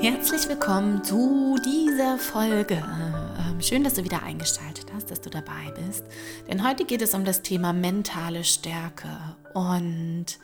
Herzlich willkommen zu dieser Folge. Ähm, schön, dass du wieder eingeschaltet hast, dass du dabei bist. Denn heute geht es um das Thema mentale Stärke. Und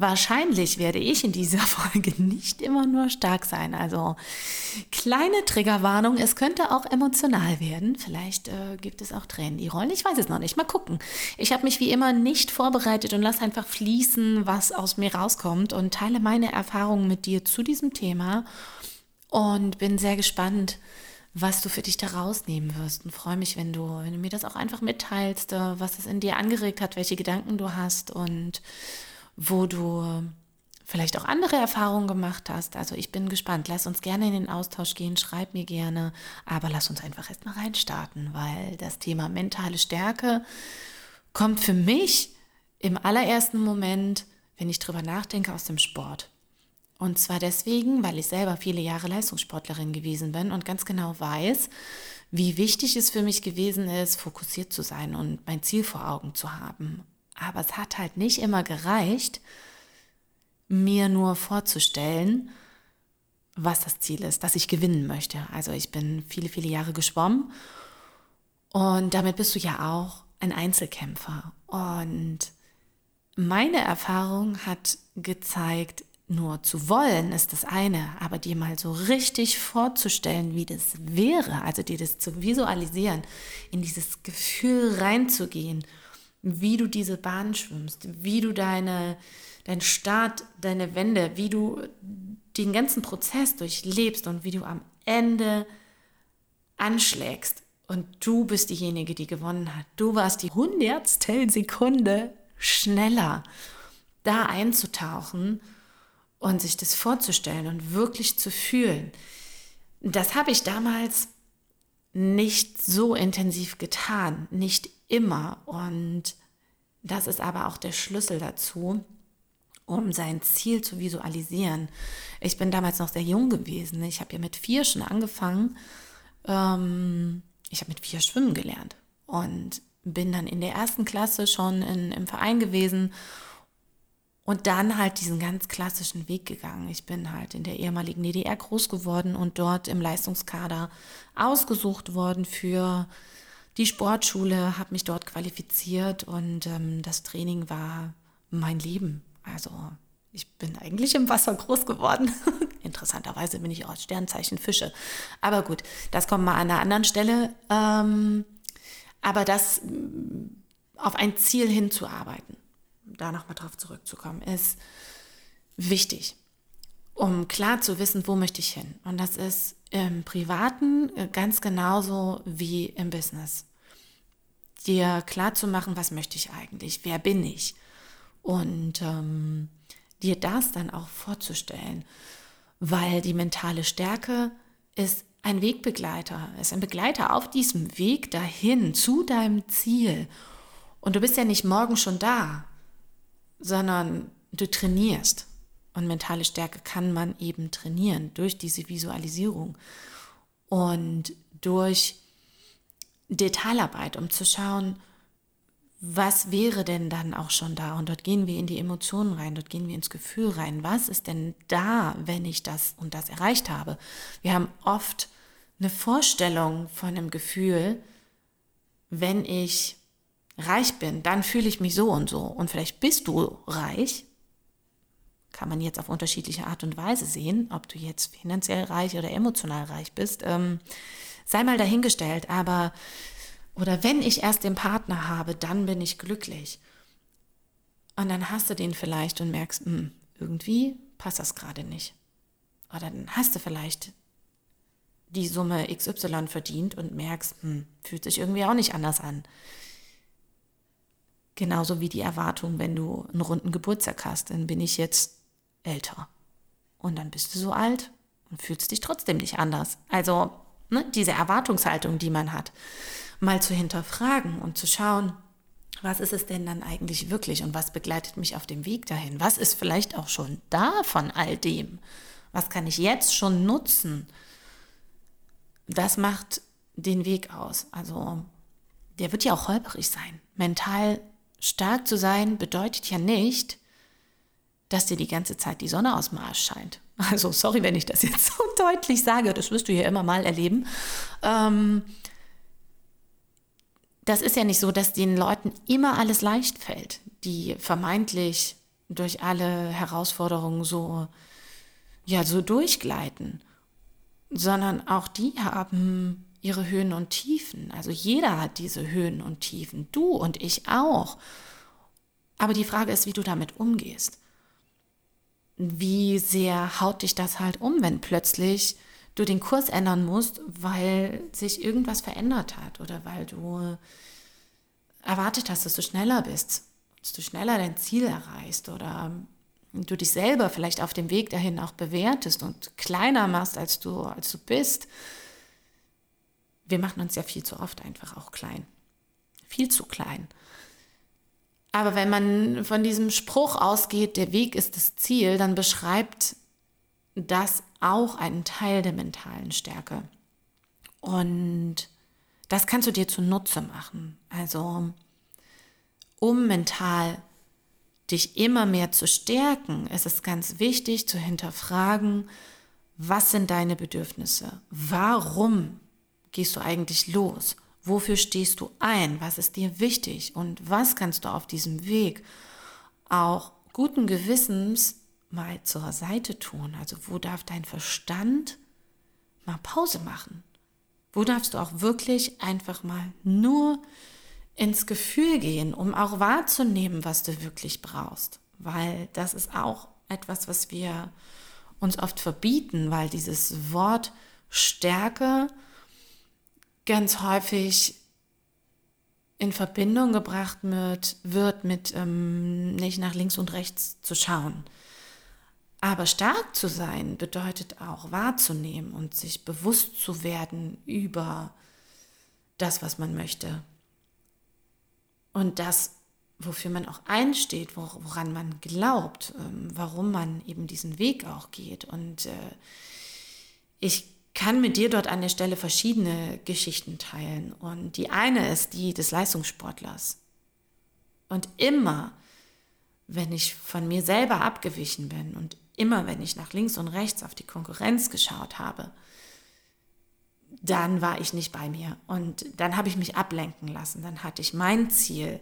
Wahrscheinlich werde ich in dieser Folge nicht immer nur stark sein. Also kleine Triggerwarnung, es könnte auch emotional werden. Vielleicht äh, gibt es auch Tränen, die rollen. Ich weiß es noch nicht. Mal gucken. Ich habe mich wie immer nicht vorbereitet und lasse einfach fließen, was aus mir rauskommt und teile meine Erfahrungen mit dir zu diesem Thema und bin sehr gespannt, was du für dich da rausnehmen wirst und freue mich, wenn du, wenn du mir das auch einfach mitteilst, äh, was es in dir angeregt hat, welche Gedanken du hast und wo du vielleicht auch andere Erfahrungen gemacht hast. Also ich bin gespannt. Lass uns gerne in den Austausch gehen, schreib mir gerne, aber lass uns einfach erstmal reinstarten, weil das Thema mentale Stärke kommt für mich im allerersten Moment, wenn ich drüber nachdenke, aus dem Sport. Und zwar deswegen, weil ich selber viele Jahre Leistungssportlerin gewesen bin und ganz genau weiß, wie wichtig es für mich gewesen ist, fokussiert zu sein und mein Ziel vor Augen zu haben. Aber es hat halt nicht immer gereicht, mir nur vorzustellen, was das Ziel ist, dass ich gewinnen möchte. Also ich bin viele, viele Jahre geschwommen und damit bist du ja auch ein Einzelkämpfer. Und meine Erfahrung hat gezeigt, nur zu wollen ist das eine, aber dir mal so richtig vorzustellen, wie das wäre, also dir das zu visualisieren, in dieses Gefühl reinzugehen wie du diese Bahn schwimmst, wie du deine, dein Start, deine Wende, wie du den ganzen Prozess durchlebst und wie du am Ende anschlägst. Und du bist diejenige, die gewonnen hat. Du warst die hundertstel Sekunde schneller, da einzutauchen und sich das vorzustellen und wirklich zu fühlen. Das habe ich damals nicht so intensiv getan, nicht immer. Und das ist aber auch der Schlüssel dazu, um sein Ziel zu visualisieren. Ich bin damals noch sehr jung gewesen. Ich habe ja mit vier schon angefangen. Ähm, ich habe mit vier schwimmen gelernt und bin dann in der ersten Klasse schon in, im Verein gewesen und dann halt diesen ganz klassischen Weg gegangen. Ich bin halt in der ehemaligen DDR groß geworden und dort im Leistungskader ausgesucht worden für die Sportschule, habe mich dort qualifiziert und ähm, das Training war mein Leben. Also ich bin eigentlich im Wasser groß geworden. Interessanterweise bin ich aus Sternzeichen Fische. Aber gut, das kommt mal an einer anderen Stelle. Ähm, aber das auf ein Ziel hinzuarbeiten da nochmal drauf zurückzukommen, ist wichtig, um klar zu wissen, wo möchte ich hin. Und das ist im Privaten äh, ganz genauso wie im Business. Dir klar zu machen, was möchte ich eigentlich, wer bin ich? Und ähm, dir das dann auch vorzustellen, weil die mentale Stärke ist ein Wegbegleiter, ist ein Begleiter auf diesem Weg dahin zu deinem Ziel. Und du bist ja nicht morgen schon da, sondern du trainierst. Und mentale Stärke kann man eben trainieren durch diese Visualisierung und durch Detailarbeit, um zu schauen, was wäre denn dann auch schon da? Und dort gehen wir in die Emotionen rein, dort gehen wir ins Gefühl rein. Was ist denn da, wenn ich das und das erreicht habe? Wir haben oft eine Vorstellung von einem Gefühl, wenn ich reich bin, dann fühle ich mich so und so. Und vielleicht bist du reich. Kann man jetzt auf unterschiedliche Art und Weise sehen, ob du jetzt finanziell reich oder emotional reich bist. Ähm, sei mal dahingestellt, aber oder wenn ich erst den Partner habe, dann bin ich glücklich. Und dann hast du den vielleicht und merkst, mh, hm, irgendwie passt das gerade nicht. Oder dann hast du vielleicht die Summe XY verdient und merkst, hm, fühlt sich irgendwie auch nicht anders an. Genauso wie die Erwartung, wenn du einen runden Geburtstag hast, dann bin ich jetzt älter. Und dann bist du so alt und fühlst dich trotzdem nicht anders. Also ne, diese Erwartungshaltung, die man hat, mal zu hinterfragen und zu schauen, was ist es denn dann eigentlich wirklich und was begleitet mich auf dem Weg dahin? Was ist vielleicht auch schon da von all dem? Was kann ich jetzt schon nutzen? Das macht den Weg aus. Also der wird ja auch holperig sein. Mental Stark zu sein bedeutet ja nicht, dass dir die ganze Zeit die Sonne aus dem Arsch scheint. Also sorry, wenn ich das jetzt so deutlich sage, das wirst du hier immer mal erleben. Ähm, das ist ja nicht so, dass den Leuten immer alles leicht fällt, die vermeintlich durch alle Herausforderungen so, ja, so durchgleiten, sondern auch die haben ihre Höhen und Tiefen. Also jeder hat diese Höhen und Tiefen, du und ich auch. Aber die Frage ist, wie du damit umgehst. Wie sehr haut dich das halt um, wenn plötzlich du den Kurs ändern musst, weil sich irgendwas verändert hat oder weil du erwartet hast, dass du schneller bist, dass du schneller dein Ziel erreichst oder du dich selber vielleicht auf dem Weg dahin auch bewertest und kleiner machst, als du, als du bist. Wir machen uns ja viel zu oft einfach auch klein. Viel zu klein. Aber wenn man von diesem Spruch ausgeht, der Weg ist das Ziel, dann beschreibt das auch einen Teil der mentalen Stärke. Und das kannst du dir zunutze machen. Also, um mental dich immer mehr zu stärken, ist es ganz wichtig zu hinterfragen, was sind deine Bedürfnisse? Warum gehst du eigentlich los? Wofür stehst du ein? Was ist dir wichtig? Und was kannst du auf diesem Weg auch guten Gewissens mal zur Seite tun? Also wo darf dein Verstand mal Pause machen? Wo darfst du auch wirklich einfach mal nur ins Gefühl gehen, um auch wahrzunehmen, was du wirklich brauchst? Weil das ist auch etwas, was wir uns oft verbieten, weil dieses Wort Stärke ganz häufig in Verbindung gebracht wird, wird mit ähm, nicht nach links und rechts zu schauen. Aber stark zu sein bedeutet auch wahrzunehmen und sich bewusst zu werden über das, was man möchte. Und das, wofür man auch einsteht, woran man glaubt, ähm, warum man eben diesen Weg auch geht. Und äh, ich kann mit dir dort an der Stelle verschiedene Geschichten teilen. Und die eine ist die des Leistungssportlers. Und immer, wenn ich von mir selber abgewichen bin und immer wenn ich nach links und rechts auf die Konkurrenz geschaut habe, dann war ich nicht bei mir. Und dann habe ich mich ablenken lassen. Dann hatte ich mein Ziel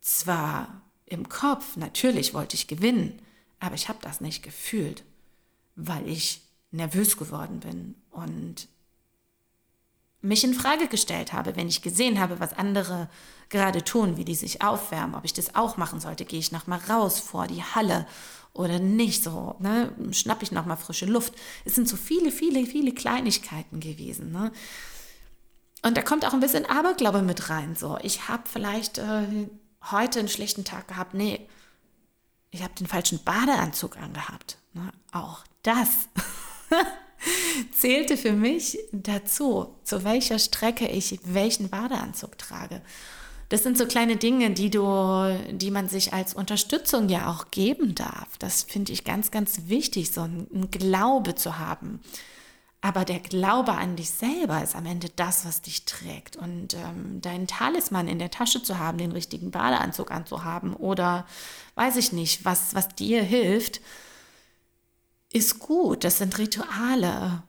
zwar im Kopf, natürlich wollte ich gewinnen, aber ich habe das nicht gefühlt, weil ich nervös geworden bin und mich in Frage gestellt habe, wenn ich gesehen habe, was andere gerade tun, wie die sich aufwärmen, ob ich das auch machen sollte, gehe ich noch mal raus vor die Halle oder nicht so, ne, schnapp ich noch mal frische Luft. Es sind so viele, viele, viele Kleinigkeiten gewesen, ne? Und da kommt auch ein bisschen Aberglaube mit rein. So, ich habe vielleicht äh, heute einen schlechten Tag gehabt. Nee, ich habe den falschen Badeanzug angehabt. Ne? Auch das zählte für mich dazu, zu welcher Strecke ich welchen Badeanzug trage. Das sind so kleine Dinge, die du, die man sich als Unterstützung ja auch geben darf. Das finde ich ganz, ganz wichtig, so einen Glaube zu haben. Aber der Glaube an dich selber ist am Ende das, was dich trägt. Und ähm, deinen Talisman in der Tasche zu haben, den richtigen Badeanzug anzuhaben oder weiß ich nicht, was, was dir hilft, ist gut. Das sind Rituale.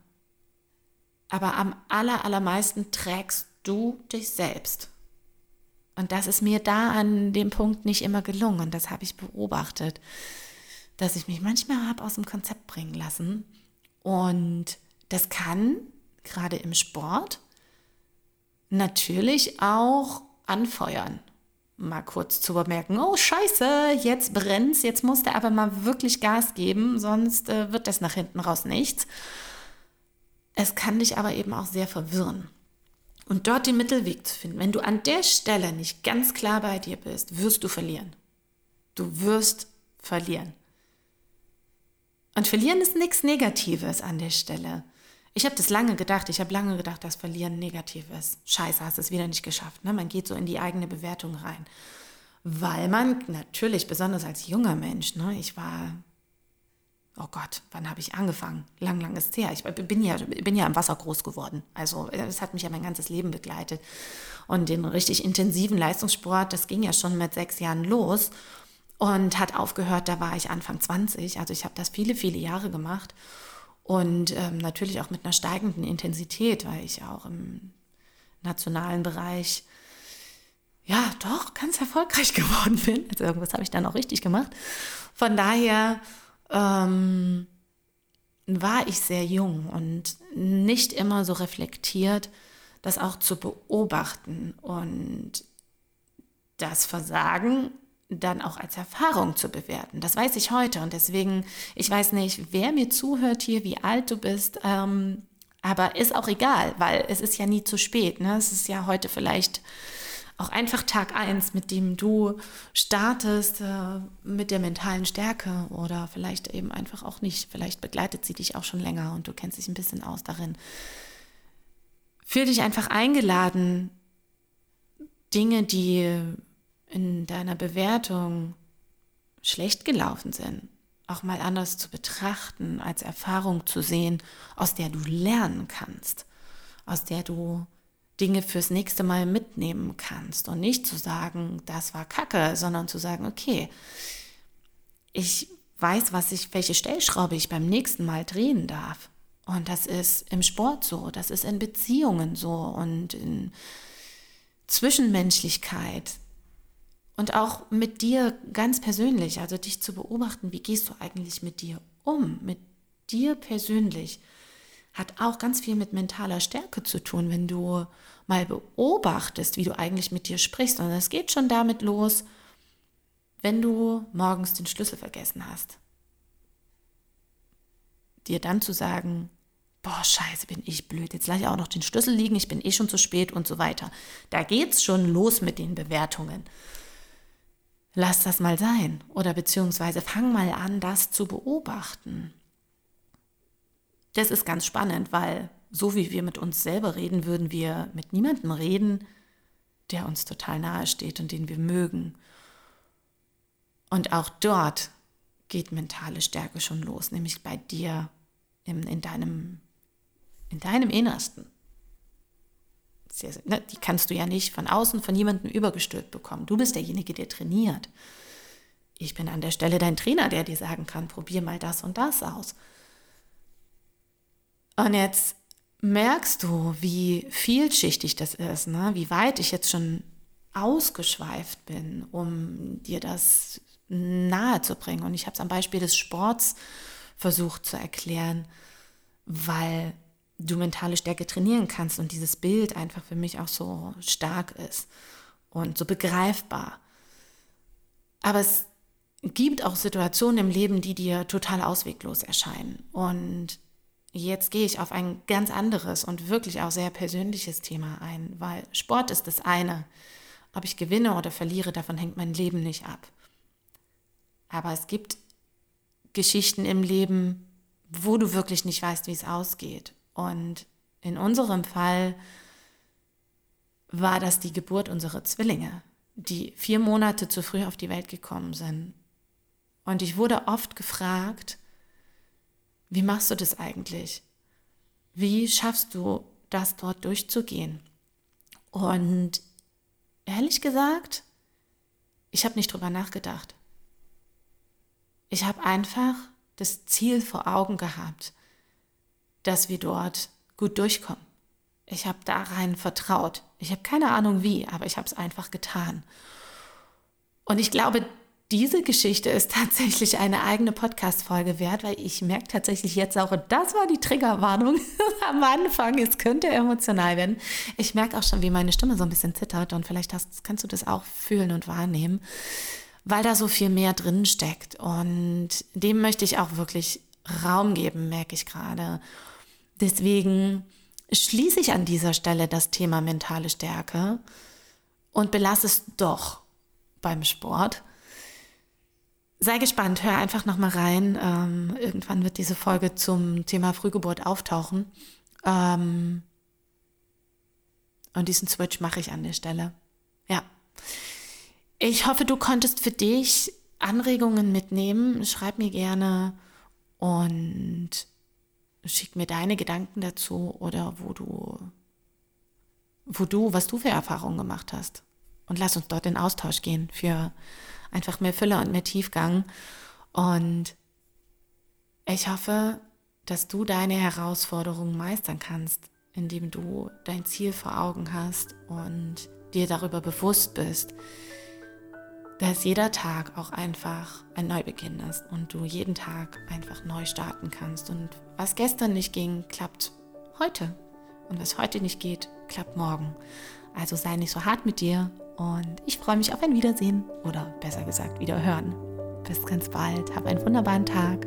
Aber am aller, allermeisten trägst du dich selbst. Und das ist mir da an dem Punkt nicht immer gelungen. Das habe ich beobachtet, dass ich mich manchmal habe aus dem Konzept bringen lassen. Und das kann gerade im Sport natürlich auch anfeuern. Mal kurz zu bemerken, oh scheiße, jetzt brennt's, jetzt musst du aber mal wirklich Gas geben, sonst äh, wird das nach hinten raus nichts. Es kann dich aber eben auch sehr verwirren. Und dort den Mittelweg zu finden. Wenn du an der Stelle nicht ganz klar bei dir bist, wirst du verlieren. Du wirst verlieren. Und verlieren ist nichts Negatives an der Stelle. Ich habe das lange gedacht. Ich habe lange gedacht, dass Verlieren negativ ist. Scheiße, hast es wieder nicht geschafft. Ne? Man geht so in die eigene Bewertung rein. Weil man natürlich, besonders als junger Mensch, ne, ich war oh Gott, wann habe ich angefangen? Lang, lang ist her. Ich bin ja, bin ja im Wasser groß geworden. Also es hat mich ja mein ganzes Leben begleitet. Und den richtig intensiven Leistungssport, das ging ja schon mit sechs Jahren los. und hat aufgehört, da war ich Anfang 20. Also ich habe das viele, viele Jahre gemacht und ähm, natürlich auch mit einer steigenden Intensität, weil ich auch im nationalen Bereich ja doch ganz erfolgreich geworden bin. Also irgendwas habe ich dann auch richtig gemacht. Von daher ähm, war ich sehr jung und nicht immer so reflektiert, das auch zu beobachten und das Versagen dann auch als Erfahrung zu bewerten. Das weiß ich heute und deswegen, ich weiß nicht, wer mir zuhört hier, wie alt du bist, ähm, aber ist auch egal, weil es ist ja nie zu spät. Ne? Es ist ja heute vielleicht auch einfach Tag eins, mit dem du startest äh, mit der mentalen Stärke oder vielleicht eben einfach auch nicht. Vielleicht begleitet sie dich auch schon länger und du kennst dich ein bisschen aus darin. Fühl dich einfach eingeladen, Dinge, die in deiner Bewertung schlecht gelaufen sind, auch mal anders zu betrachten, als Erfahrung zu sehen, aus der du lernen kannst, aus der du Dinge fürs nächste Mal mitnehmen kannst und nicht zu sagen, das war Kacke, sondern zu sagen, okay, ich weiß, was ich, welche Stellschraube ich beim nächsten Mal drehen darf. Und das ist im Sport so, das ist in Beziehungen so und in Zwischenmenschlichkeit und auch mit dir ganz persönlich, also dich zu beobachten, wie gehst du eigentlich mit dir um, mit dir persönlich, hat auch ganz viel mit mentaler Stärke zu tun, wenn du mal beobachtest, wie du eigentlich mit dir sprichst. Und es geht schon damit los, wenn du morgens den Schlüssel vergessen hast. Dir dann zu sagen, boah, scheiße, bin ich blöd, jetzt lasse ich auch noch den Schlüssel liegen, ich bin eh schon zu spät und so weiter. Da geht's schon los mit den Bewertungen lass das mal sein oder beziehungsweise fang mal an, das zu beobachten. Das ist ganz spannend, weil so wie wir mit uns selber reden, würden wir mit niemandem reden, der uns total nahe steht und den wir mögen. Und auch dort geht mentale Stärke schon los, nämlich bei dir in, in, deinem, in deinem Innersten sehr, ne, die kannst du ja nicht von außen von jemandem übergestülpt bekommen. Du bist derjenige, der trainiert. Ich bin an der Stelle dein Trainer, der dir sagen kann, probier mal das und das aus. Und jetzt merkst du, wie vielschichtig das ist, ne? wie weit ich jetzt schon ausgeschweift bin, um dir das nahe zu bringen. Und ich habe es am Beispiel des Sports versucht zu erklären, weil du mentale Stärke trainieren kannst und dieses Bild einfach für mich auch so stark ist und so begreifbar. Aber es gibt auch Situationen im Leben, die dir total ausweglos erscheinen. Und jetzt gehe ich auf ein ganz anderes und wirklich auch sehr persönliches Thema ein, weil Sport ist das eine. Ob ich gewinne oder verliere, davon hängt mein Leben nicht ab. Aber es gibt Geschichten im Leben, wo du wirklich nicht weißt, wie es ausgeht. Und in unserem Fall war das die Geburt unserer Zwillinge, die vier Monate zu früh auf die Welt gekommen sind. Und ich wurde oft gefragt, wie machst du das eigentlich? Wie schaffst du das dort durchzugehen? Und ehrlich gesagt, ich habe nicht drüber nachgedacht. Ich habe einfach das Ziel vor Augen gehabt dass wir dort gut durchkommen. Ich habe da rein vertraut. Ich habe keine Ahnung wie, aber ich habe es einfach getan. Und ich glaube, diese Geschichte ist tatsächlich eine eigene Podcast-Folge wert, weil ich merke tatsächlich jetzt auch, das war die Triggerwarnung am Anfang, es könnte emotional werden. Ich merke auch schon, wie meine Stimme so ein bisschen zittert und vielleicht hast, kannst du das auch fühlen und wahrnehmen, weil da so viel mehr drin steckt. Und dem möchte ich auch wirklich Raum geben, merke ich gerade. Deswegen schließe ich an dieser Stelle das Thema mentale Stärke und belasse es doch beim Sport. Sei gespannt, hör einfach nochmal rein. Ähm, irgendwann wird diese Folge zum Thema Frühgeburt auftauchen. Ähm, und diesen Switch mache ich an der Stelle. Ja. Ich hoffe, du konntest für dich Anregungen mitnehmen. Schreib mir gerne und schick mir deine Gedanken dazu oder wo du, wo du, was du für Erfahrungen gemacht hast. Und lass uns dort in Austausch gehen für einfach mehr Fülle und mehr Tiefgang. Und ich hoffe, dass du deine Herausforderungen meistern kannst, indem du dein Ziel vor Augen hast und dir darüber bewusst bist, dass jeder Tag auch einfach ein Neubeginn ist und du jeden Tag einfach neu starten kannst. Und was gestern nicht ging, klappt heute. Und was heute nicht geht, klappt morgen. Also sei nicht so hart mit dir und ich freue mich auf ein Wiedersehen oder besser gesagt Wiederhören. Bis ganz bald. Hab einen wunderbaren Tag.